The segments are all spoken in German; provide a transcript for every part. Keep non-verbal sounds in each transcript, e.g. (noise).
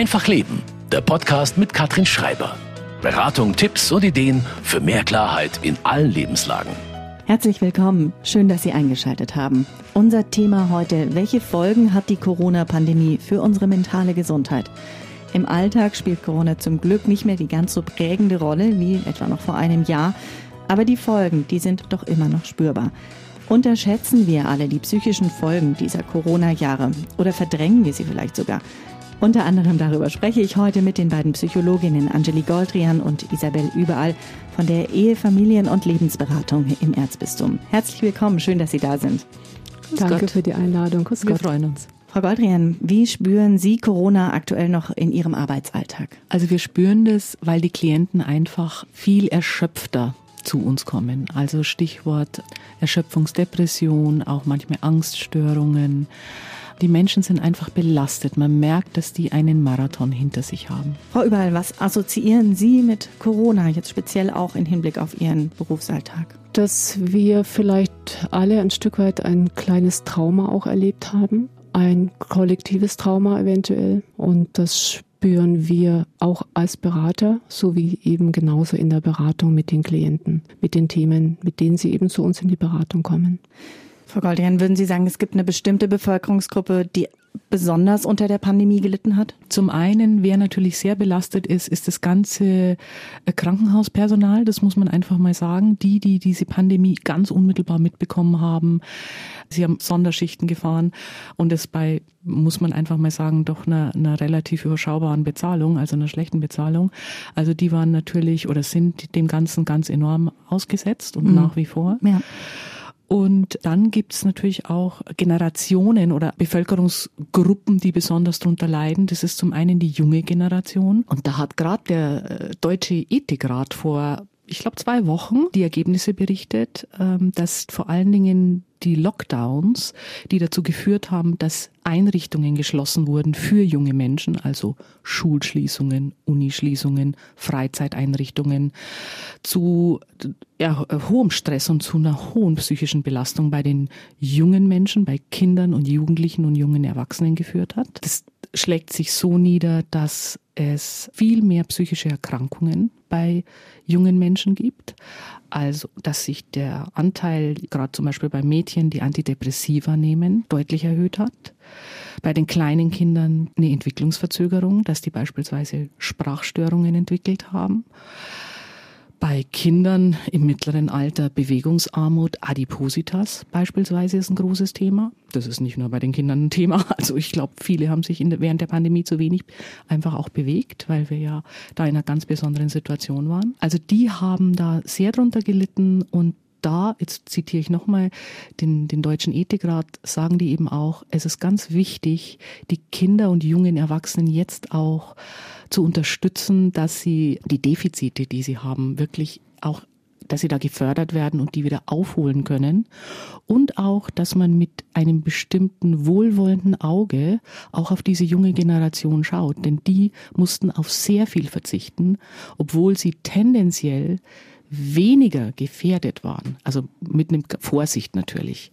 Einfach Leben, der Podcast mit Katrin Schreiber. Beratung, Tipps und Ideen für mehr Klarheit in allen Lebenslagen. Herzlich willkommen. Schön, dass Sie eingeschaltet haben. Unser Thema heute, welche Folgen hat die Corona-Pandemie für unsere mentale Gesundheit? Im Alltag spielt Corona zum Glück nicht mehr die ganz so prägende Rolle wie etwa noch vor einem Jahr, aber die Folgen, die sind doch immer noch spürbar. Unterschätzen wir alle die psychischen Folgen dieser Corona-Jahre oder verdrängen wir sie vielleicht sogar? Unter anderem darüber spreche ich heute mit den beiden Psychologinnen Angeli Goldrian und Isabel Überall von der Ehe, Familien- und Lebensberatung im Erzbistum. Herzlich willkommen, schön, dass Sie da sind. Grüß Danke Gott. für die Einladung. Grüß Wir Gott. freuen uns. Frau Goldrian, wie spüren Sie Corona aktuell noch in Ihrem Arbeitsalltag? Also wir spüren das, weil die Klienten einfach viel erschöpfter zu uns kommen. Also Stichwort Erschöpfungsdepression, auch manchmal Angststörungen. Die Menschen sind einfach belastet. Man merkt, dass die einen Marathon hinter sich haben. Frau Überall, was assoziieren Sie mit Corona, jetzt speziell auch im Hinblick auf Ihren Berufsalltag? Dass wir vielleicht alle ein Stück weit ein kleines Trauma auch erlebt haben. Ein kollektives Trauma eventuell. Und das spüren wir auch als Berater, sowie eben genauso in der Beratung mit den Klienten, mit den Themen, mit denen sie eben zu uns in die Beratung kommen. Frau Goldian, würden Sie sagen, es gibt eine bestimmte Bevölkerungsgruppe, die besonders unter der Pandemie gelitten hat? Zum einen, wer natürlich sehr belastet ist, ist das ganze äh, Krankenhauspersonal. Das muss man einfach mal sagen. Die, die diese Pandemie ganz unmittelbar mitbekommen haben. Sie haben Sonderschichten gefahren und es bei, muss man einfach mal sagen, doch einer, einer relativ überschaubaren Bezahlung, also einer schlechten Bezahlung. Also die waren natürlich oder sind dem Ganzen ganz enorm ausgesetzt und mhm. nach wie vor. Ja. Und dann gibt es natürlich auch Generationen oder Bevölkerungsgruppen, die besonders darunter leiden. Das ist zum einen die junge Generation. Und da hat gerade der äh, Deutsche Ethikrat vor ich glaube, zwei Wochen die Ergebnisse berichtet, ähm, dass vor allen Dingen die Lockdowns, die dazu geführt haben, dass Einrichtungen geschlossen wurden für junge Menschen, also Schulschließungen, Unischließungen, Freizeiteinrichtungen, zu ja, hohem Stress und zu einer hohen psychischen Belastung bei den jungen Menschen, bei Kindern und Jugendlichen und jungen Erwachsenen geführt hat. Das schlägt sich so nieder, dass es viel mehr psychische Erkrankungen bei jungen Menschen gibt. Also, dass sich der Anteil, gerade zum Beispiel bei Mädchen, die Antidepressiva nehmen, deutlich erhöht hat. Bei den kleinen Kindern eine Entwicklungsverzögerung, dass die beispielsweise Sprachstörungen entwickelt haben bei Kindern im mittleren Alter Bewegungsarmut, Adipositas beispielsweise ist ein großes Thema. Das ist nicht nur bei den Kindern ein Thema. (laughs) Also ich glaube, viele haben sich der, während der Pandemie zu wenig einfach auch bewegt, weil wir ja da in einer ganz besonderen Situation waren. Also die haben da sehr drunter gelitten und da, jetzt zitiere ich nochmal den, den Deutschen Ethikrat, sagen die eben auch, es ist ganz wichtig, die Kinder und jungen Erwachsenen jetzt auch zu unterstützen, dass sie die Defizite, die sie haben, wirklich auch dass sie da gefördert werden und die wieder aufholen können. Und auch, dass man mit einem bestimmten wohlwollenden Auge auch auf diese junge Generation schaut. Denn die mussten auf sehr viel verzichten, obwohl sie tendenziell weniger gefährdet waren. Also mit einem Vorsicht natürlich.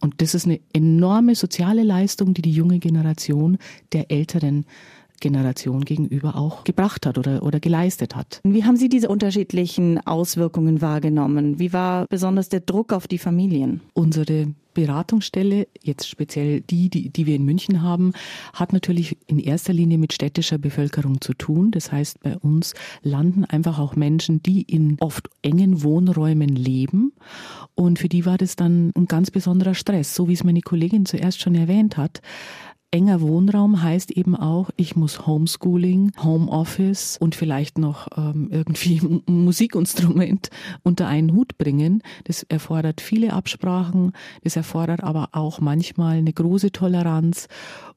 Und das ist eine enorme soziale Leistung, die die junge Generation der älteren Generation gegenüber auch gebracht hat oder, oder geleistet hat. Wie haben Sie diese unterschiedlichen Auswirkungen wahrgenommen? Wie war besonders der Druck auf die Familien? Unsere Beratungsstelle, jetzt speziell die, die, die wir in München haben, hat natürlich in erster Linie mit städtischer Bevölkerung zu tun. Das heißt, bei uns landen einfach auch Menschen, die in oft engen Wohnräumen leben. Und für die war das dann ein ganz besonderer Stress, so wie es meine Kollegin zuerst schon erwähnt hat enger Wohnraum heißt eben auch, ich muss Homeschooling, Homeoffice und vielleicht noch ähm, irgendwie (laughs) Musikinstrument unter einen Hut bringen. Das erfordert viele Absprachen, das erfordert aber auch manchmal eine große Toleranz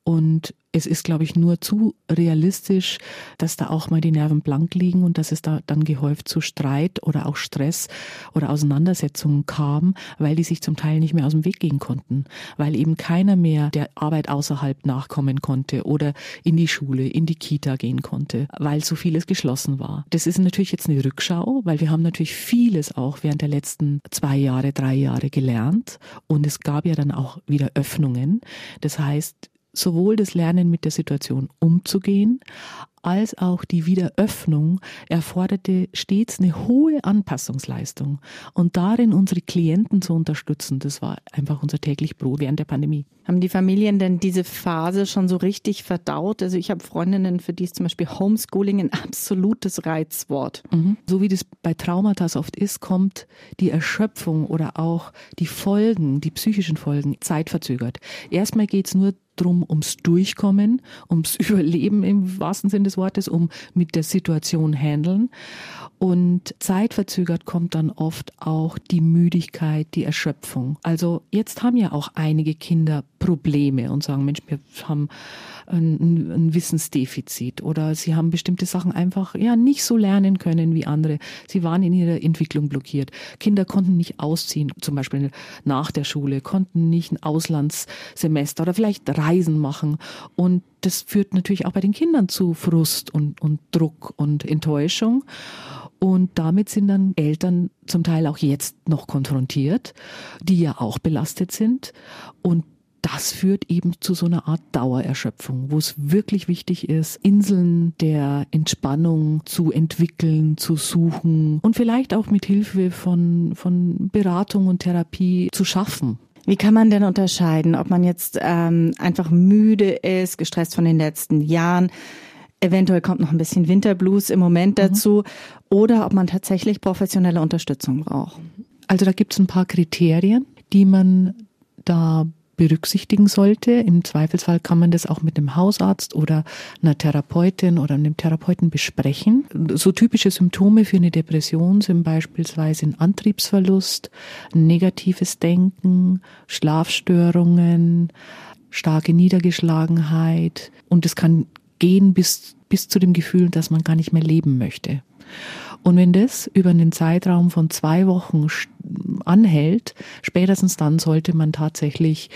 und es ist, glaube ich, nur zu realistisch, dass da auch mal die Nerven blank liegen und dass es da dann gehäuft zu Streit oder auch Stress oder Auseinandersetzungen kam, weil die sich zum Teil nicht mehr aus dem Weg gehen konnten, weil eben keiner mehr der Arbeit außerhalb nachkommen konnte oder in die Schule, in die Kita gehen konnte, weil so vieles geschlossen war. Das ist natürlich jetzt eine Rückschau, weil wir haben natürlich vieles auch während der letzten zwei Jahre, drei Jahre gelernt und es gab ja dann auch wieder Öffnungen. Das heißt, sowohl das Lernen mit der Situation umzugehen, als auch die Wiederöffnung erforderte stets eine hohe Anpassungsleistung. Und darin unsere Klienten zu unterstützen, das war einfach unser täglich Brot während der Pandemie. Haben die Familien denn diese Phase schon so richtig verdaut? Also ich habe Freundinnen, für die ist zum Beispiel Homeschooling ein absolutes Reizwort. Mhm. So wie das bei Traumata oft ist, kommt die Erschöpfung oder auch die Folgen, die psychischen Folgen, zeitverzögert. Erstmal geht es nur drum ums Durchkommen, ums (laughs) Überleben im wahrsten Sinne des Wortes, um mit der Situation handeln. Und zeitverzögert kommt dann oft auch die Müdigkeit, die Erschöpfung. Also jetzt haben ja auch einige Kinder Probleme und sagen, Mensch, wir haben ein, ein Wissensdefizit oder sie haben bestimmte Sachen einfach ja nicht so lernen können wie andere. Sie waren in ihrer Entwicklung blockiert. Kinder konnten nicht ausziehen, zum Beispiel nach der Schule, konnten nicht ein Auslandssemester oder vielleicht Reisen machen. Und das führt natürlich auch bei den Kindern zu Frust und, und Druck und Enttäuschung. Und damit sind dann Eltern zum Teil auch jetzt noch konfrontiert, die ja auch belastet sind. Und das führt eben zu so einer Art Dauererschöpfung, wo es wirklich wichtig ist, Inseln der Entspannung zu entwickeln, zu suchen und vielleicht auch mit Hilfe von, von Beratung und Therapie zu schaffen. Wie kann man denn unterscheiden, ob man jetzt ähm, einfach müde ist, gestresst von den letzten Jahren, eventuell kommt noch ein bisschen Winterblues im Moment mhm. dazu, oder ob man tatsächlich professionelle Unterstützung braucht? Also da gibt es ein paar Kriterien, die man da berücksichtigen sollte. Im Zweifelsfall kann man das auch mit einem Hausarzt oder einer Therapeutin oder einem Therapeuten besprechen. So typische Symptome für eine Depression sind beispielsweise ein Antriebsverlust, negatives Denken, Schlafstörungen, starke Niedergeschlagenheit und es kann gehen bis, bis zu dem Gefühl, dass man gar nicht mehr leben möchte. Und wenn das über einen Zeitraum von zwei Wochen anhält, spätestens dann sollte man tatsächlich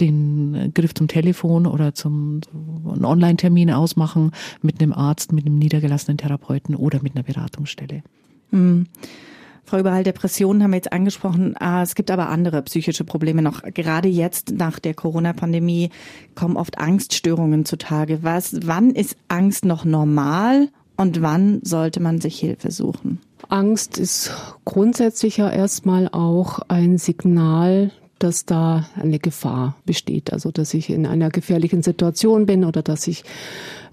den Griff zum Telefon oder zum Online-Termin ausmachen mit einem Arzt, mit einem niedergelassenen Therapeuten oder mit einer Beratungsstelle. Mhm. Frau Überhall, Depressionen haben wir jetzt angesprochen. Ah, es gibt aber andere psychische Probleme noch. Gerade jetzt nach der Corona-Pandemie kommen oft Angststörungen zutage. Was, wann ist Angst noch normal und wann sollte man sich Hilfe suchen? Angst ist grundsätzlich ja erstmal auch ein Signal, dass da eine Gefahr besteht. Also, dass ich in einer gefährlichen Situation bin oder dass ich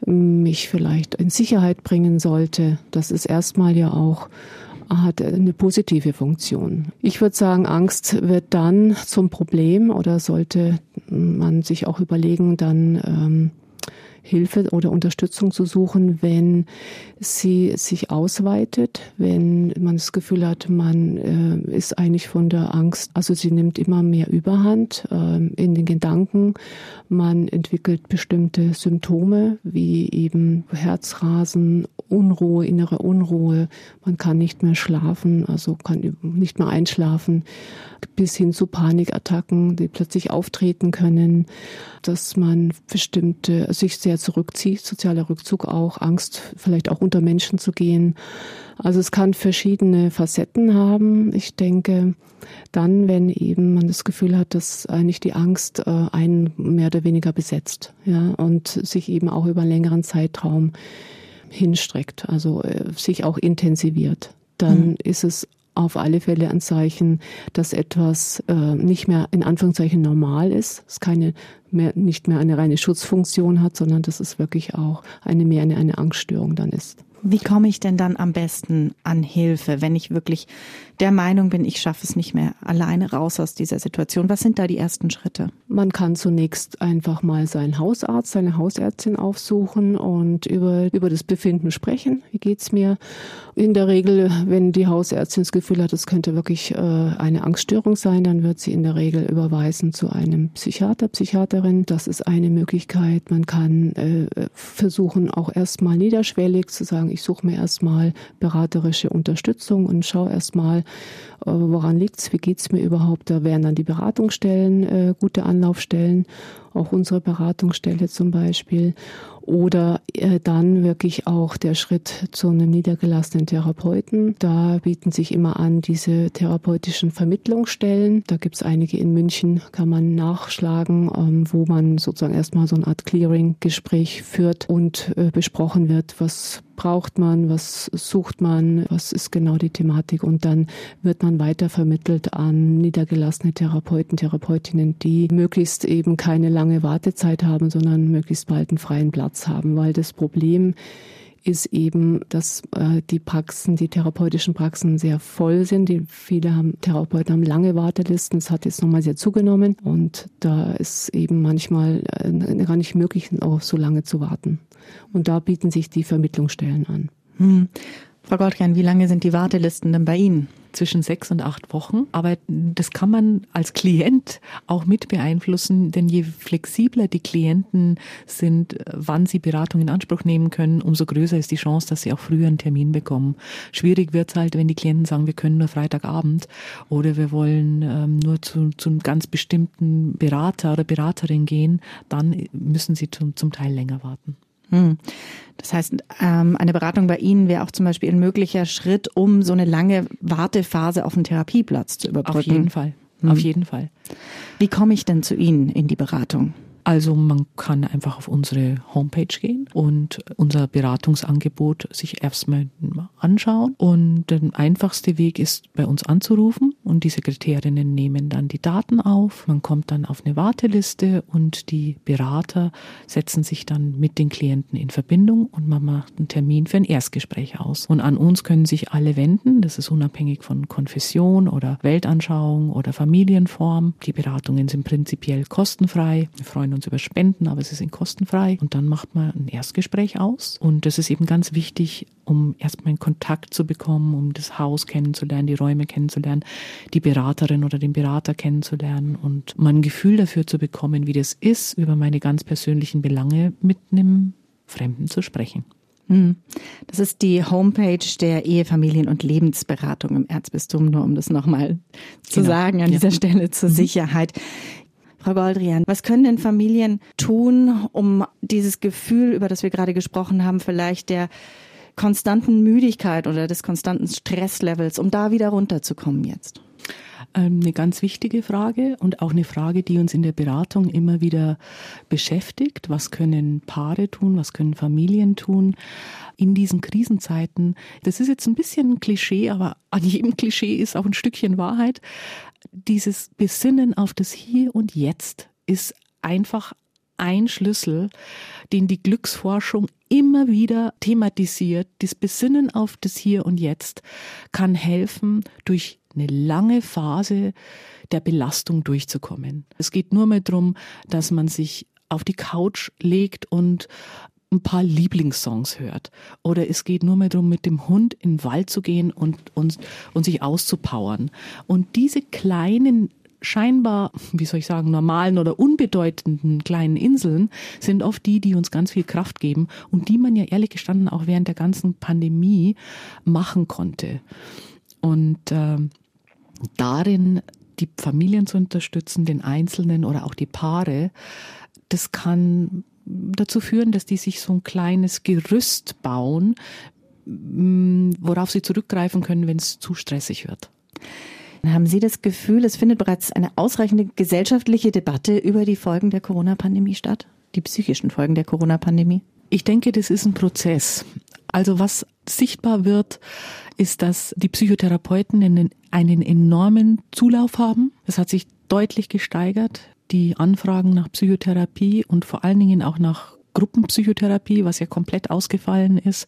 mich vielleicht in Sicherheit bringen sollte. Das ist erstmal ja auch hat eine positive Funktion. Ich würde sagen, Angst wird dann zum Problem oder sollte man sich auch überlegen, dann ähm, Hilfe oder Unterstützung zu suchen, wenn sie sich ausweitet, wenn man das Gefühl hat, man äh, ist eigentlich von der Angst, also sie nimmt immer mehr Überhand äh, in den Gedanken, man entwickelt bestimmte Symptome wie eben Herzrasen, Unruhe, innere Unruhe, man kann nicht mehr schlafen, also kann nicht mehr einschlafen, bis hin zu Panikattacken, die plötzlich auftreten können, dass man bestimmte, sich sehr zurückzieht, sozialer Rückzug auch, Angst vielleicht auch unter Menschen zu gehen. Also es kann verschiedene Facetten haben. Ich denke, dann, wenn eben man das Gefühl hat, dass eigentlich die Angst äh, einen mehr oder weniger besetzt, ja, und sich eben auch über einen längeren Zeitraum hinstreckt, also äh, sich auch intensiviert, dann mhm. ist es auf alle Fälle ein Zeichen, dass etwas äh, nicht mehr in Anführungszeichen normal ist, es keine mehr, nicht mehr eine reine Schutzfunktion hat, sondern dass es wirklich auch eine mehr eine, eine Angststörung dann ist. Wie komme ich denn dann am besten an Hilfe, wenn ich wirklich der Meinung bin, ich schaffe es nicht mehr alleine raus aus dieser Situation? Was sind da die ersten Schritte? Man kann zunächst einfach mal seinen Hausarzt, seine Hausärztin aufsuchen und über, über das Befinden sprechen. Wie geht's mir? In der Regel, wenn die Hausärztin das Gefühl hat, es könnte wirklich äh, eine Angststörung sein, dann wird sie in der Regel überweisen zu einem Psychiater, Psychiaterin. Das ist eine Möglichkeit. Man kann äh, versuchen, auch erstmal niederschwellig zu sagen, ich suche mir erstmal beraterische Unterstützung und schaue erstmal, woran liegt's, wie geht's mir überhaupt. Da wären dann die Beratungsstellen äh, gute Anlaufstellen, auch unsere Beratungsstelle zum Beispiel. Oder äh, dann wirklich auch der Schritt zu einem niedergelassenen Therapeuten. Da bieten sich immer an diese therapeutischen Vermittlungsstellen. Da gibt es einige in München, kann man nachschlagen, ähm, wo man sozusagen erstmal so eine Art Clearing-Gespräch führt und äh, besprochen wird, was braucht man, was sucht man, was ist genau die Thematik und dann wird man weiter vermittelt an niedergelassene Therapeuten, Therapeutinnen, die möglichst eben keine lange Wartezeit haben, sondern möglichst bald einen freien Platz haben, weil das Problem ist eben, dass äh, die Praxen, die therapeutischen Praxen sehr voll sind. Die, viele haben, Therapeuten haben lange Wartelisten. Es hat jetzt nochmal sehr zugenommen und da ist eben manchmal äh, gar nicht möglich, auch so lange zu warten. Und da bieten sich die Vermittlungsstellen an. Hm. Frau Goldkern, wie lange sind die Wartelisten denn bei Ihnen? Zwischen sechs und acht Wochen. Aber das kann man als Klient auch mit beeinflussen, denn je flexibler die Klienten sind, wann sie Beratung in Anspruch nehmen können, umso größer ist die Chance, dass sie auch früher einen Termin bekommen. Schwierig wird es halt, wenn die Klienten sagen, wir können nur Freitagabend oder wir wollen ähm, nur zu, zu einem ganz bestimmten Berater oder Beraterin gehen, dann müssen sie zum, zum Teil länger warten. Hm. Das heißt, ähm, eine Beratung bei Ihnen wäre auch zum Beispiel ein möglicher Schritt, um so eine lange Wartephase auf einen Therapieplatz zu überbrücken. Auf jeden Fall. Hm. Auf jeden Fall. Wie komme ich denn zu Ihnen in die Beratung? Also man kann einfach auf unsere Homepage gehen und unser Beratungsangebot sich erstmal anschauen. Und der einfachste Weg ist, bei uns anzurufen und die Sekretärinnen nehmen dann die Daten auf. Man kommt dann auf eine Warteliste und die Berater setzen sich dann mit den Klienten in Verbindung und man macht einen Termin für ein Erstgespräch aus. Und an uns können sich alle wenden. Das ist unabhängig von Konfession oder Weltanschauung oder Familienform. Die Beratungen sind prinzipiell kostenfrei. Wir freuen uns über Spenden, aber sie sind kostenfrei. Und dann macht man ein Erstgespräch aus. Und das ist eben ganz wichtig, um erstmal in Kontakt zu bekommen, um das Haus kennenzulernen, die Räume kennenzulernen, die Beraterin oder den Berater kennenzulernen und mal ein Gefühl dafür zu bekommen, wie das ist, über meine ganz persönlichen Belange mit einem Fremden zu sprechen. Hm. Das ist die Homepage der Ehefamilien- und Lebensberatung im Erzbistum, nur um das nochmal zu genau. sagen an ja. dieser Stelle zur mhm. Sicherheit. Frau Goldrian, was können denn Familien tun, um dieses Gefühl, über das wir gerade gesprochen haben, vielleicht der konstanten Müdigkeit oder des konstanten Stresslevels, um da wieder runterzukommen jetzt? Ähm, eine ganz wichtige Frage und auch eine Frage, die uns in der Beratung immer wieder beschäftigt. Was können Paare tun? Was können Familien tun? in diesen Krisenzeiten. Das ist jetzt ein bisschen ein Klischee, aber an jedem Klischee ist auch ein Stückchen Wahrheit. Dieses Besinnen auf das Hier und Jetzt ist einfach ein Schlüssel, den die Glücksforschung immer wieder thematisiert. Das Besinnen auf das Hier und Jetzt kann helfen, durch eine lange Phase der Belastung durchzukommen. Es geht nur mehr darum, dass man sich auf die Couch legt und ein paar Lieblingssongs hört. Oder es geht nur mehr darum, mit dem Hund in den Wald zu gehen und, und, und sich auszupowern. Und diese kleinen scheinbar, wie soll ich sagen, normalen oder unbedeutenden kleinen Inseln sind oft die, die uns ganz viel Kraft geben und die man ja ehrlich gestanden auch während der ganzen Pandemie machen konnte. Und äh, darin die Familien zu unterstützen, den Einzelnen oder auch die Paare, das kann dazu führen, dass die sich so ein kleines Gerüst bauen, worauf sie zurückgreifen können, wenn es zu stressig wird. Haben Sie das Gefühl, es findet bereits eine ausreichende gesellschaftliche Debatte über die Folgen der Corona-Pandemie statt? Die psychischen Folgen der Corona-Pandemie? Ich denke, das ist ein Prozess. Also was sichtbar wird, ist, dass die Psychotherapeuten einen, einen enormen Zulauf haben. Das hat sich deutlich gesteigert. Die Anfragen nach Psychotherapie und vor allen Dingen auch nach Gruppenpsychotherapie, was ja komplett ausgefallen ist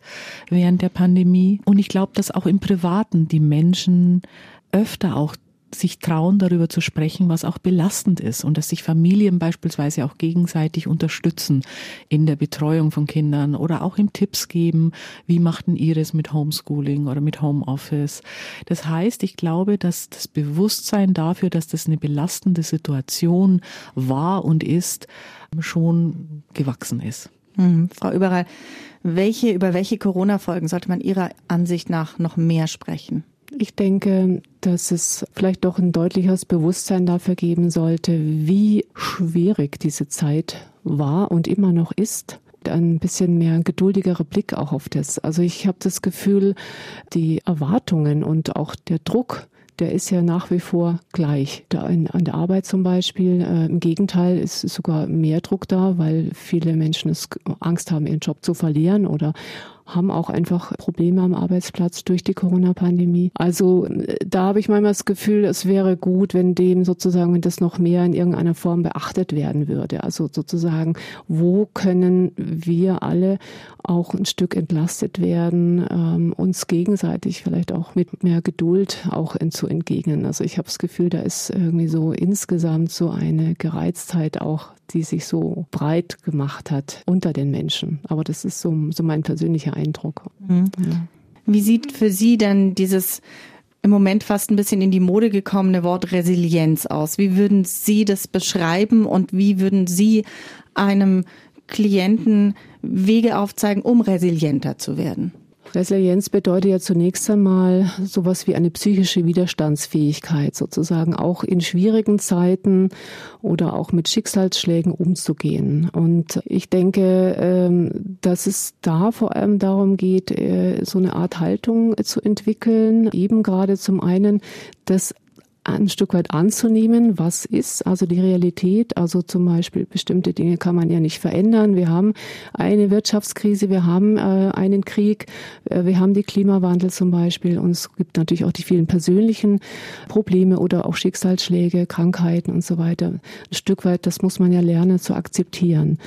während der Pandemie. Und ich glaube, dass auch im Privaten die Menschen öfter auch sich trauen, darüber zu sprechen, was auch belastend ist und dass sich Familien beispielsweise auch gegenseitig unterstützen in der Betreuung von Kindern oder auch im Tipps geben, wie machten ihr es mit Homeschooling oder mit Homeoffice. Das heißt, ich glaube, dass das Bewusstsein dafür, dass das eine belastende Situation war und ist, schon gewachsen ist. Hm, Frau Überall, welche, über welche Corona-Folgen sollte man Ihrer Ansicht nach noch mehr sprechen? Ich denke, dass es vielleicht doch ein deutliches Bewusstsein dafür geben sollte, wie schwierig diese Zeit war und immer noch ist ein bisschen mehr geduldigerer Blick auch auf das. Also ich habe das Gefühl, die Erwartungen und auch der Druck, der ist ja nach wie vor gleich. Da in, an der Arbeit zum Beispiel, äh, im Gegenteil, ist sogar mehr Druck da, weil viele Menschen Angst haben, ihren Job zu verlieren oder haben auch einfach Probleme am Arbeitsplatz durch die Corona-Pandemie. Also äh, da habe ich manchmal das Gefühl, es wäre gut, wenn dem sozusagen, wenn das noch mehr in irgendeiner Form beachtet werden würde. Also sozusagen, wo können wir alle auch ein Stück entlastet werden, ähm, uns gegenseitig vielleicht auch mit mehr Geduld auch zu entgegnen. Also ich habe das Gefühl, da ist irgendwie so insgesamt so eine Gereiztheit auch die sich so breit gemacht hat unter den Menschen. Aber das ist so, so mein persönlicher Eindruck. Mhm. Ja. Wie sieht für Sie denn dieses im Moment fast ein bisschen in die Mode gekommene Wort Resilienz aus? Wie würden Sie das beschreiben und wie würden Sie einem Klienten Wege aufzeigen, um resilienter zu werden? Resilienz bedeutet ja zunächst einmal sowas wie eine psychische Widerstandsfähigkeit, sozusagen auch in schwierigen Zeiten oder auch mit Schicksalsschlägen umzugehen. Und ich denke, ähm, dass es da vor allem darum geht, äh, so eine Art Haltung zu entwickeln, eben gerade zum einen das ein Stück weit anzunehmen, was ist, also die Realität, also zum Beispiel bestimmte Dinge kann man ja nicht verändern. Wir haben eine Wirtschaftskrise, wir haben äh, einen Krieg, äh, wir haben die Klimawandel zum Beispiel und es gibt natürlich auch die vielen persönlichen Probleme oder auch Schicksalsschläge, Krankheiten und so weiter. Ein Stück weit, das muss man ja lernen zu akzeptieren.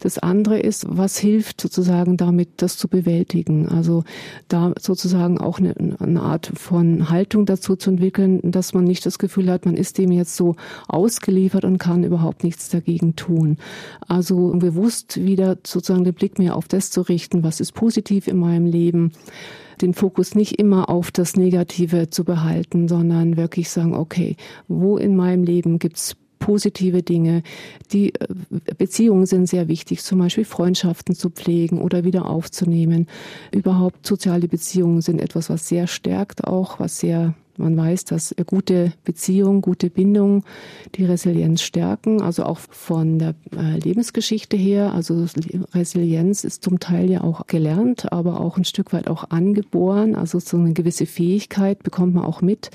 Das andere ist, was hilft sozusagen damit, das zu bewältigen. Also da sozusagen auch eine, eine Art von Haltung dazu zu entwickeln, dass man nicht das Gefühl hat, man ist dem jetzt so ausgeliefert und kann überhaupt nichts dagegen tun. Also bewusst wieder sozusagen den Blick mehr auf das zu richten, was ist positiv in meinem Leben den Fokus nicht immer auf das Negative zu behalten, sondern wirklich sagen, okay, wo in meinem Leben gibt's positive Dinge. Die äh, Beziehungen sind sehr wichtig, zum Beispiel Freundschaften zu pflegen oder wieder aufzunehmen. Überhaupt soziale Beziehungen sind etwas, was sehr stärkt auch, was sehr man weiß, dass gute Beziehungen, gute Bindungen die Resilienz stärken, also auch von der äh, Lebensgeschichte her. Also Resilienz ist zum Teil ja auch gelernt, aber auch ein Stück weit auch angeboren. Also so eine gewisse Fähigkeit bekommt man auch mit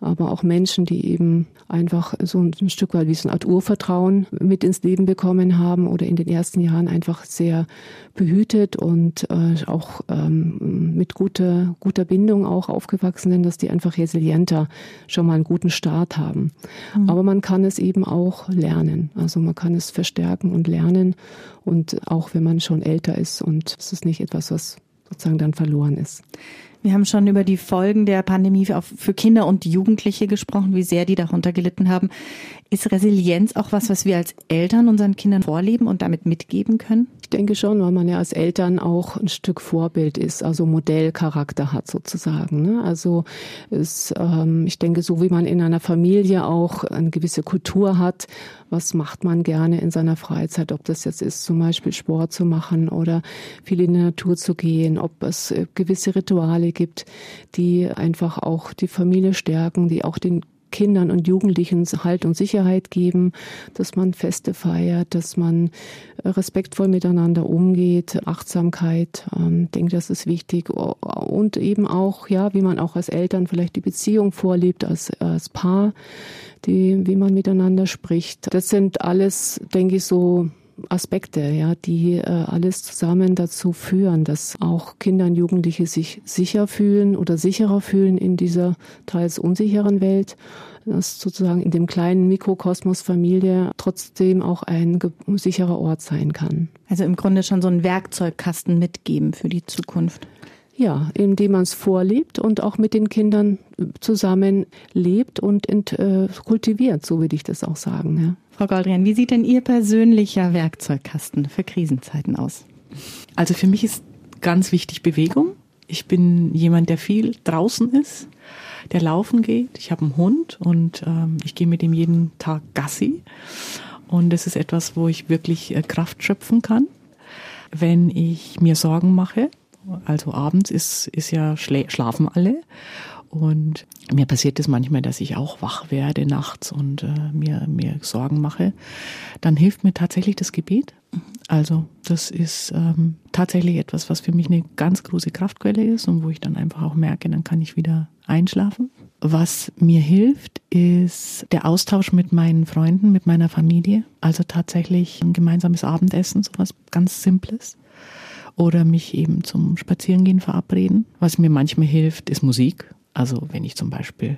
aber auch Menschen, die eben einfach so ein, Stück weit wie so eine Art Urvertrauen mit ins Leben bekommen haben oder in den ersten Jahren einfach sehr behütet und äh, auch ähm, mit guter, guter Bindung auch aufgewachsen sind, dass die einfach resilienter schon mal einen guten Start haben. Mhm. Aber man kann es eben auch lernen. Also man kann es verstärken und lernen und auch wenn man schon älter ist und es ist nicht etwas, was sozusagen dann verloren ist. Wir haben schon über die Folgen der Pandemie für Kinder und Jugendliche gesprochen, wie sehr die darunter gelitten haben. Ist Resilienz auch was, was wir als Eltern unseren Kindern vorleben und damit mitgeben können? Ich denke schon, weil man ja als Eltern auch ein Stück Vorbild ist, also Modellcharakter hat sozusagen. Ne? Also es, ähm, ich denke, so wie man in einer Familie auch eine gewisse Kultur hat, was macht man gerne in seiner Freizeit, ob das jetzt ist, zum Beispiel Sport zu machen oder viel in die Natur zu gehen, ob es äh, gewisse Rituale gibt, die einfach auch die Familie stärken, die auch den Kindern und Jugendlichen Halt und Sicherheit geben, dass man Feste feiert, dass man äh, respektvoll miteinander umgeht, Achtsamkeit, ähm, denke, das ist wichtig und eben auch, ja, wie man auch als Eltern vielleicht die Beziehung vorlebt als, als Paar, die, wie man miteinander spricht. Das sind alles, denke ich, so Aspekte, ja, die äh, alles zusammen dazu führen, dass auch Kinder und Jugendliche sich sicher fühlen oder sicherer fühlen in dieser teils unsicheren Welt, dass sozusagen in dem kleinen Mikrokosmos Familie trotzdem auch ein sicherer Ort sein kann. Also im Grunde schon so einen Werkzeugkasten mitgeben für die Zukunft. Ja, indem man es vorlebt und auch mit den Kindern zusammen lebt und ent, äh, kultiviert, so würde ich das auch sagen. Ja. Frau Goldrian, wie sieht denn Ihr persönlicher Werkzeugkasten für Krisenzeiten aus? Also für mich ist ganz wichtig Bewegung. Ich bin jemand, der viel draußen ist, der laufen geht. Ich habe einen Hund und ähm, ich gehe mit ihm jeden Tag Gassi. Und das ist etwas, wo ich wirklich äh, Kraft schöpfen kann. Wenn ich mir Sorgen mache, also abends ist, ist ja schlafen alle Und mir passiert es das manchmal, dass ich auch wach werde nachts und äh, mir, mir Sorgen mache. Dann hilft mir tatsächlich das Gebet. Also das ist ähm, tatsächlich etwas, was für mich eine ganz große Kraftquelle ist und wo ich dann einfach auch merke, dann kann ich wieder einschlafen. Was mir hilft, ist der Austausch mit meinen Freunden, mit meiner Familie. Also tatsächlich ein gemeinsames Abendessen, sowas ganz Simples. Oder mich eben zum Spazierengehen verabreden. Was mir manchmal hilft, ist Musik. Also wenn ich zum Beispiel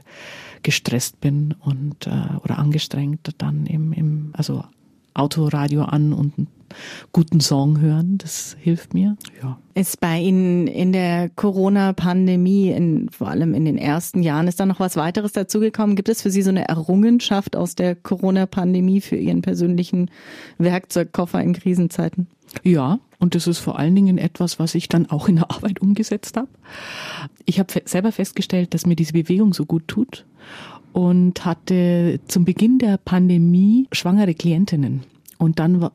gestresst bin und äh, oder angestrengt, dann im, im also Autoradio an und einen guten Song hören. Das hilft mir. Ja. Ist bei Ihnen in der Corona-Pandemie, in, vor allem in den ersten Jahren, ist da noch was weiteres dazugekommen? Gibt es für Sie so eine Errungenschaft aus der Corona-Pandemie für Ihren persönlichen Werkzeugkoffer in Krisenzeiten? Ja, und das ist vor allen Dingen etwas, was ich dann auch in der Arbeit umgesetzt habe. Ich habe selber festgestellt, dass mir diese Bewegung so gut tut und hatte zum Beginn der Pandemie schwangere Klientinnen. Und dann war,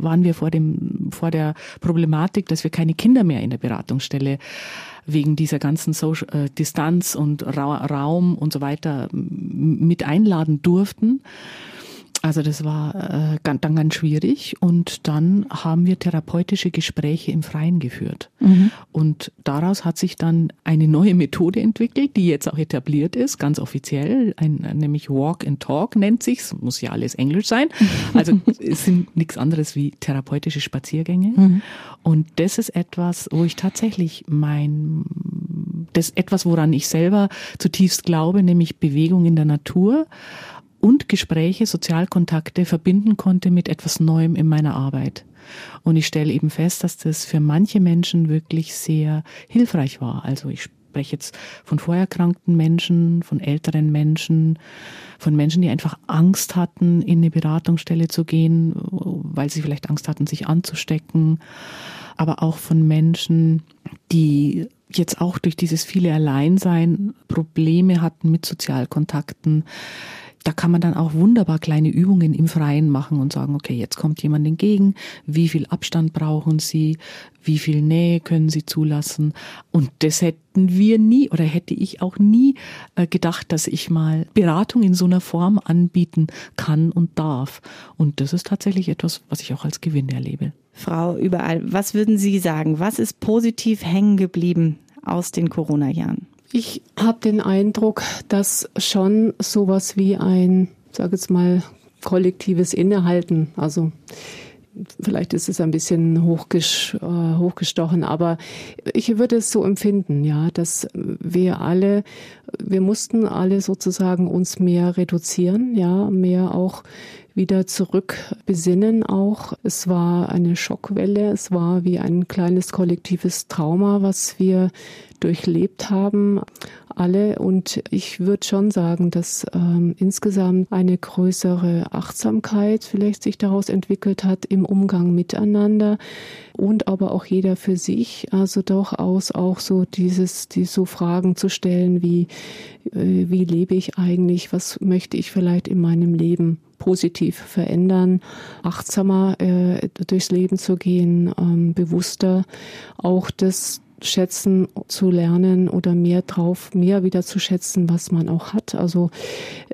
waren wir vor, dem, vor der Problematik, dass wir keine Kinder mehr in der Beratungsstelle wegen dieser ganzen Social, äh, Distanz und Ra Raum und so weiter mit einladen durften. Also das war äh, dann ganz schwierig und dann haben wir therapeutische Gespräche im Freien geführt. Mhm. Und daraus hat sich dann eine neue Methode entwickelt, die jetzt auch etabliert ist, ganz offiziell, ein, nämlich Walk and Talk nennt sich's, muss ja alles Englisch sein. (laughs) Also es sind nichts anderes wie therapeutische Spaziergänge. Mhm. Und das ist etwas, wo ich tatsächlich mein, das etwas, woran ich selber zutiefst glaube, nämlich Bewegung in der Natur und Gespräche, Sozialkontakte verbinden konnte mit etwas Neuem in meiner Arbeit. Und ich stelle eben fest, dass das für manche Menschen wirklich sehr hilfreich war. Also ich spreche jetzt von vorerkrankten Menschen, von älteren Menschen, von Menschen, die einfach Angst hatten, in eine Beratungsstelle zu gehen, weil sie vielleicht Angst hatten, sich anzustecken. Aber auch von Menschen, die jetzt auch durch dieses viele Alleinsein Probleme hatten mit Sozialkontakten, da kann man dann auch wunderbar kleine Übungen im Freien machen und sagen, okay, jetzt kommt jemand entgegen, wie viel Abstand brauchen Sie, wie viel Nähe können Sie zulassen. Und das hätten wir nie oder hätte ich auch nie äh, gedacht, dass ich mal Beratung in so einer Form anbieten kann und darf. Und das ist tatsächlich etwas, was ich auch als Gewinn erlebe. Frau Überall, was würden Sie sagen? Was ist positiv hängen geblieben aus den Corona-Jahren? Ich habe den Eindruck, dass schon sowas wie ein, sage jetzt mal, kollektives Innehalten, also vielleicht ist es ein bisschen hochges äh, hochgestochen, aber ich würde es so empfinden, ja, dass wir alle, wir mussten alle sozusagen uns mehr reduzieren, ja, mehr auch wieder zurück besinnen auch. Es war eine Schockwelle, es war wie ein kleines kollektives Trauma, was wir durchlebt haben, alle. Und ich würde schon sagen, dass ähm, insgesamt eine größere Achtsamkeit vielleicht sich daraus entwickelt hat im Umgang miteinander und aber auch jeder für sich. Also durchaus auch so dieses, die so Fragen zu stellen wie, äh, wie lebe ich eigentlich? Was möchte ich vielleicht in meinem Leben positiv verändern, achtsamer äh, durchs Leben zu gehen, ähm, bewusster auch das schätzen zu lernen oder mehr drauf, mehr wieder zu schätzen, was man auch hat. Also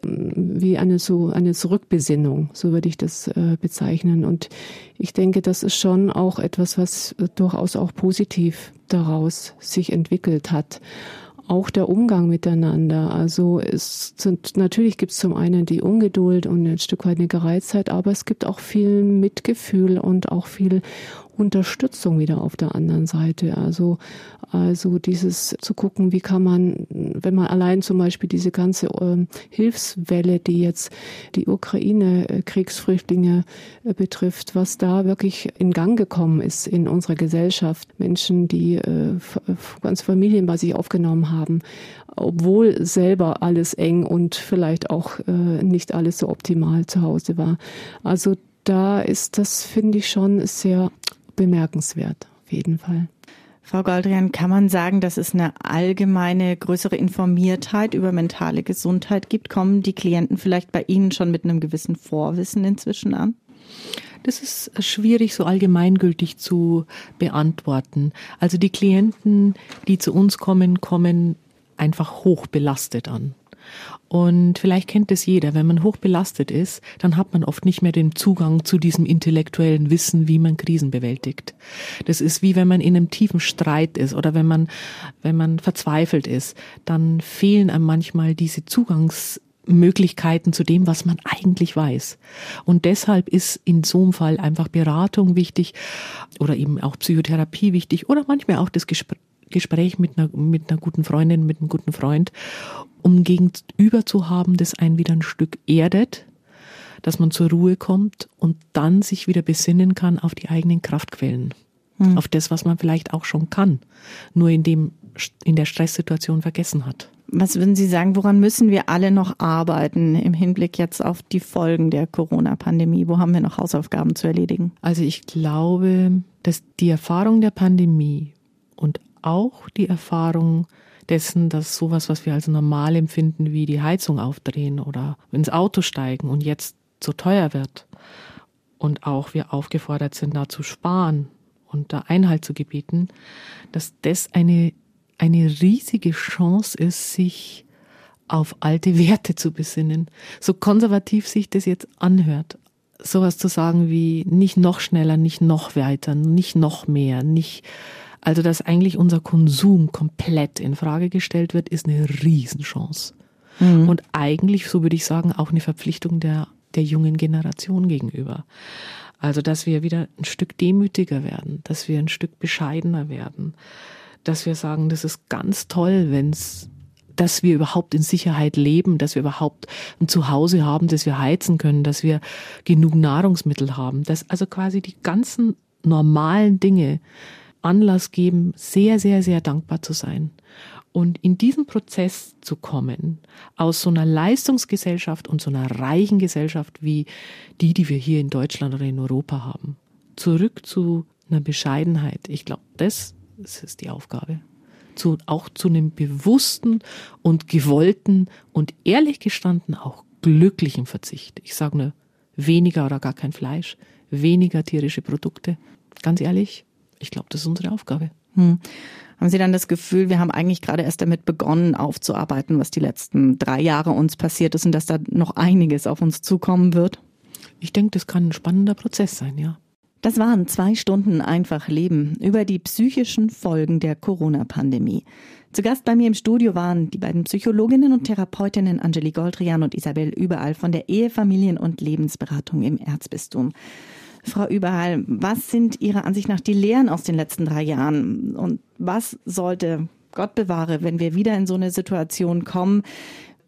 ähm, wie eine so eine Zurückbesinnung, so würde ich das äh, bezeichnen. Und ich denke, das ist schon auch etwas, was durchaus auch positiv daraus sich entwickelt hat auch der Umgang miteinander. Also es sind, natürlich gibt es zum einen die Ungeduld und ein Stück weit eine Gereiztheit, aber es gibt auch viel Mitgefühl und auch viel Unterstützung wieder auf der anderen Seite. Also, also dieses zu gucken, wie kann man, wenn man allein zum Beispiel diese ganze äh, Hilfswelle, die jetzt die Ukraine-Kriegsflüchtlinge äh, betrifft, was da wirklich in Gang gekommen ist in unserer Gesellschaft. Menschen, die äh, ganze Familien bei sich aufgenommen haben, obwohl selber alles eng und vielleicht auch äh, nicht alles so optimal zu Hause war. Also da ist das, finde ich schon sehr bemerkenswert, auf jeden Fall. Frau Goldrian, kann man sagen, dass es eine allgemeine größere Informiertheit über mentale Gesundheit gibt? Kommen die Klienten vielleicht bei Ihnen schon mit einem gewissen Vorwissen inzwischen an? Das ist schwierig so allgemeingültig zu beantworten. Also die Klienten, die zu uns kommen, kommen einfach hoch belastet an. Und vielleicht kennt es jeder, wenn man hoch belastet ist, dann hat man oft nicht mehr den Zugang zu diesem intellektuellen Wissen, wie man Krisen bewältigt. Das ist wie wenn man in einem tiefen Streit ist oder wenn man, wenn man verzweifelt ist, dann fehlen einem manchmal diese Zugangs Möglichkeiten zu dem, was man eigentlich weiß. Und deshalb ist in so einem Fall einfach Beratung wichtig oder eben auch Psychotherapie wichtig oder manchmal auch das Gespräch Gespräch mit einer, mit einer guten Freundin, mit einem guten Freund, um gegenüber zu haben, das einen wieder ein Stück erdet, dass man zur Ruhe kommt und dann sich wieder besinnen kann auf die eigenen Kraftquellen, hm. auf das, was man vielleicht auch schon kann, nur in dem, in der Stresssituation vergessen hat. Was würden Sie sagen, woran müssen wir alle noch arbeiten im Hinblick jetzt auf die Folgen der Corona-Pandemie? Wo haben wir noch Hausaufgaben zu erledigen? Also ich glaube, dass die Erfahrung der Pandemie auch die Erfahrung dessen, dass sowas, was wir als normal empfinden, wie die Heizung aufdrehen oder ins Auto steigen und jetzt so teuer wird und auch wir aufgefordert sind, da zu sparen und da Einhalt zu gebieten, dass das eine, eine riesige Chance ist, sich auf alte Werte zu besinnen. So konservativ sich das jetzt anhört. Sowas zu sagen wie nicht noch schneller, nicht noch weiter, nicht noch mehr, nicht also, dass eigentlich unser Konsum komplett in Frage gestellt wird, ist eine Riesenchance. Mhm. Und eigentlich, so würde ich sagen, auch eine Verpflichtung der, der jungen Generation gegenüber. Also, dass wir wieder ein Stück demütiger werden, dass wir ein Stück bescheidener werden, dass wir sagen, das ist ganz toll, wenn's dass wir überhaupt in Sicherheit leben, dass wir überhaupt ein Zuhause haben, das wir heizen können, dass wir genug Nahrungsmittel haben, dass also quasi die ganzen normalen Dinge, Anlass geben, sehr, sehr, sehr dankbar zu sein. Und in diesen Prozess zu kommen, aus so einer Leistungsgesellschaft und so einer reichen Gesellschaft wie die, die wir hier in Deutschland oder in Europa haben, zurück zu einer Bescheidenheit. Ich glaube, das, das ist die Aufgabe. Zu, auch zu einem bewussten und gewollten und ehrlich gestanden auch glücklichen Verzicht. Ich sage nur weniger oder gar kein Fleisch, weniger tierische Produkte. Ganz ehrlich, ich glaube, das ist unsere Aufgabe. Hm. Haben Sie dann das Gefühl, wir haben eigentlich gerade erst damit begonnen aufzuarbeiten, was die letzten drei Jahre uns passiert ist und dass da noch einiges auf uns zukommen wird? Ich denke, das kann ein spannender Prozess sein, ja. Das waren zwei Stunden einfach Leben über die psychischen Folgen der Corona-Pandemie. Zu Gast bei mir im Studio waren die beiden Psychologinnen und Therapeutinnen Angelique Goldrian und Isabel Überall von der Ehe, Familien- und Lebensberatung im Erzbistum. Frau Überall, was sind Ihrer Ansicht nach die Lehren aus den letzten drei Jahren? Und was sollte, Gott bewahre, wenn wir wieder in so eine Situation kommen,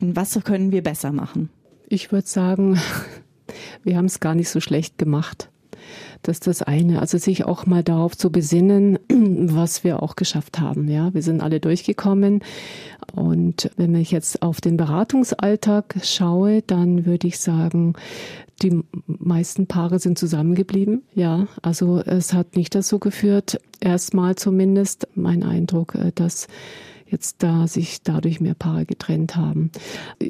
was können wir besser machen? Ich würde sagen, wir haben es gar nicht so schlecht gemacht. Das ist das eine. Also sich auch mal darauf zu besinnen, was wir auch geschafft haben. Ja, wir sind alle durchgekommen. Und wenn ich jetzt auf den Beratungsalltag schaue, dann würde ich sagen, die meisten Paare sind zusammengeblieben. Ja, also es hat nicht dazu geführt, erstmal zumindest mein Eindruck, äh, dass jetzt da sich dadurch mehr Paare getrennt haben.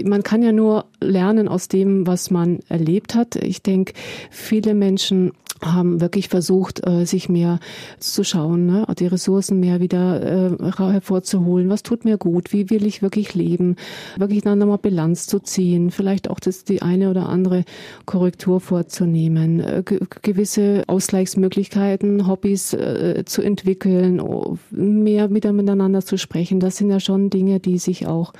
Man kann ja nur lernen aus dem, was man erlebt hat. Ich denke, viele Menschen haben wirklich versucht, äh, sich mehr zu schauen, ne? die Ressourcen mehr wieder äh, hervorzuholen. Was tut mir gut? Wie will ich wirklich leben? Wirklich dann nochmal Bilanz zu ziehen, vielleicht auch das, die eine oder andere Korrektur vorzunehmen, äh, gewisse Ausgleichsmöglichkeiten, Hobbys zu entwickeln, mehr miteinander zu sprechen. Das sind ja schon Dinge, die sich auch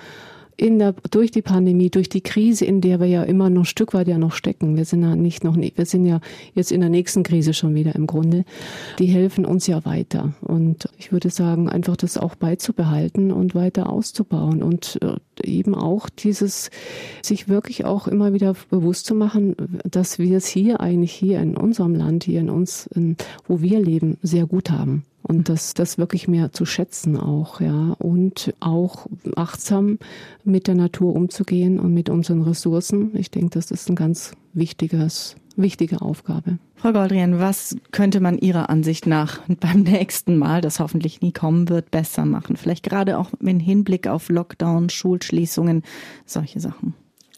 in der, durch die Pandemie, durch die Krise, in der wir ja immer noch ein Stück weit ja noch stecken. Wir sind ja nicht noch, wir sind ja jetzt in der nächsten Krise schon wieder im Grunde. Die helfen uns ja weiter. Und ich würde sagen, einfach das auch beizubehalten und weiter auszubauen und äh, eben auch dieses, sich wirklich auch immer wieder bewusst zu machen, dass wir es hier eigentlich hier in unserem Land, hier in uns, in, wo wir leben, sehr gut haben und das, das wirklich mehr zu schätzen auch, ja, und auch achtsam mit der Natur umzugehen und mit unseren Ressourcen. Ich denke, das ist ein ganz wichtiges, wichtige Aufgabe. Frau Goldrian, was könnte man Ihrer Ansicht nach (laughs) beim nächsten Mal, das hoffentlich nie kommen wird, besser machen? Vielleicht gerade auch im Hinblick auf Lockdown, Schulschließungen, solche Sachen.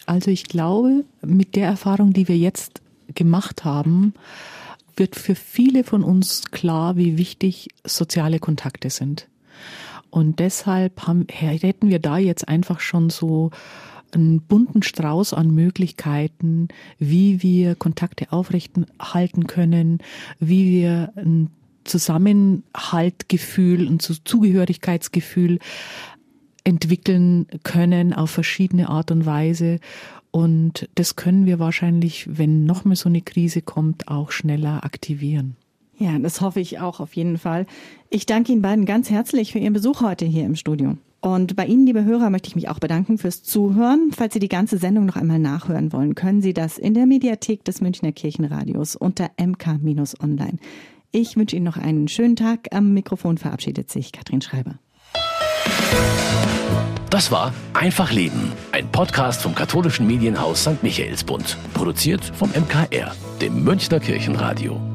Also ich glaube, mit der Erfahrung, die wir jetzt gemacht haben, wird für viele von uns klar, wie wichtig soziale Kontakte sind. Und deshalb haben, hätten wir da jetzt einfach schon so einen bunten Strauß an Möglichkeiten, wie wir Kontakte aufrechterhalten können, wie wir ein Zusammenhaltgefühl, ein Zugehörigkeitsgefühl entwickeln können auf verschiedene Art und Weise. Und das können wir wahrscheinlich, wenn noch mal so eine Krise kommt, auch schneller aktivieren. Ja, das hoffe ich auch auf jeden Fall. Ich danke Ihnen beiden ganz herzlich für Ihren Besuch heute hier im Studio. Und bei Ihnen, liebe Hörer, möchte ich mich auch bedanken fürs Zuhören. Falls Sie die ganze Sendung noch einmal nachhören wollen, können Sie das in der Mediathek des Münchner Kirchenradios unter mk-online. Ich wünsche Ihnen noch einen schönen Tag. Am Mikrofon verabschiedet sich Katrin Schreiber. Das war Einfach Leben, ein Podcast vom katholischen Medienhaus St. Michaelsbund, produziert vom MKR, dem Münchner Kirchenradio.